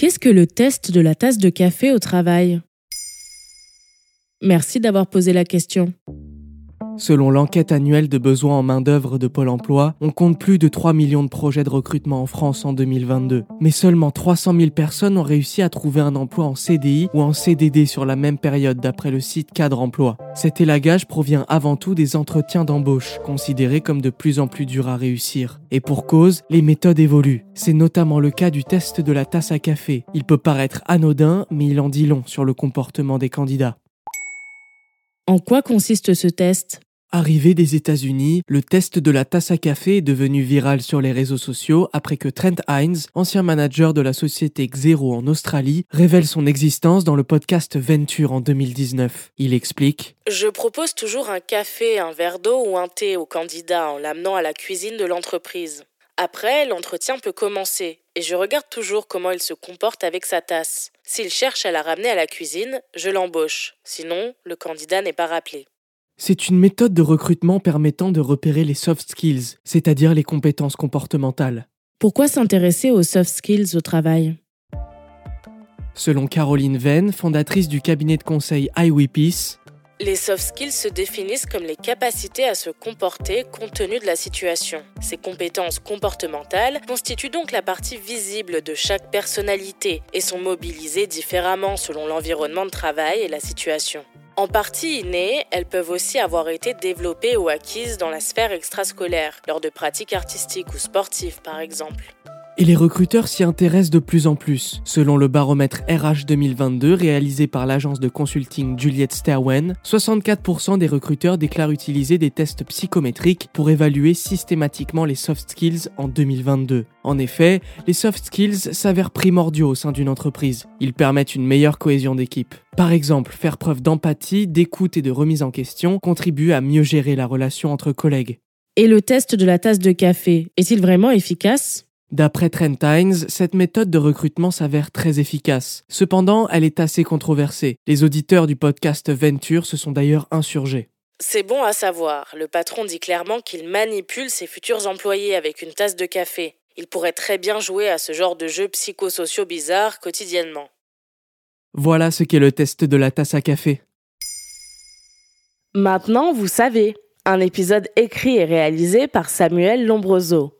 Qu'est-ce que le test de la tasse de café au travail? Merci d'avoir posé la question. Selon l'enquête annuelle de besoins en main-d'œuvre de Pôle emploi, on compte plus de 3 millions de projets de recrutement en France en 2022. Mais seulement 300 000 personnes ont réussi à trouver un emploi en CDI ou en CDD sur la même période d'après le site Cadre Emploi. Cet élagage provient avant tout des entretiens d'embauche, considérés comme de plus en plus durs à réussir. Et pour cause, les méthodes évoluent. C'est notamment le cas du test de la tasse à café. Il peut paraître anodin, mais il en dit long sur le comportement des candidats. En quoi consiste ce test? Arrivé des États-Unis, le test de la tasse à café est devenu viral sur les réseaux sociaux après que Trent Hines, ancien manager de la société Xero en Australie, révèle son existence dans le podcast Venture en 2019. Il explique Je propose toujours un café, un verre d'eau ou un thé au candidat en l'amenant à la cuisine de l'entreprise. Après, l'entretien peut commencer et je regarde toujours comment il se comporte avec sa tasse. S'il cherche à la ramener à la cuisine, je l'embauche. Sinon, le candidat n'est pas rappelé. C'est une méthode de recrutement permettant de repérer les soft skills, c'est-à-dire les compétences comportementales. Pourquoi s'intéresser aux soft skills au travail? Selon Caroline Venn, fondatrice du cabinet de conseil iWePeace, les soft skills se définissent comme les capacités à se comporter compte tenu de la situation. Ces compétences comportementales constituent donc la partie visible de chaque personnalité et sont mobilisées différemment selon l'environnement de travail et la situation. En partie innées, elles peuvent aussi avoir été développées ou acquises dans la sphère extrascolaire, lors de pratiques artistiques ou sportives par exemple. Et les recruteurs s'y intéressent de plus en plus. Selon le baromètre RH 2022 réalisé par l'agence de consulting Juliette Sterwen, 64% des recruteurs déclarent utiliser des tests psychométriques pour évaluer systématiquement les soft skills en 2022. En effet, les soft skills s'avèrent primordiaux au sein d'une entreprise. Ils permettent une meilleure cohésion d'équipe. Par exemple, faire preuve d'empathie, d'écoute et de remise en question contribue à mieux gérer la relation entre collègues. Et le test de la tasse de café, est-il vraiment efficace? D'après Trent Hines, cette méthode de recrutement s'avère très efficace. Cependant, elle est assez controversée. Les auditeurs du podcast Venture se sont d'ailleurs insurgés. C'est bon à savoir. Le patron dit clairement qu'il manipule ses futurs employés avec une tasse de café. Il pourrait très bien jouer à ce genre de jeux psychosociaux bizarres quotidiennement. Voilà ce qu'est le test de la tasse à café. Maintenant, vous savez. Un épisode écrit et réalisé par Samuel Lombroso.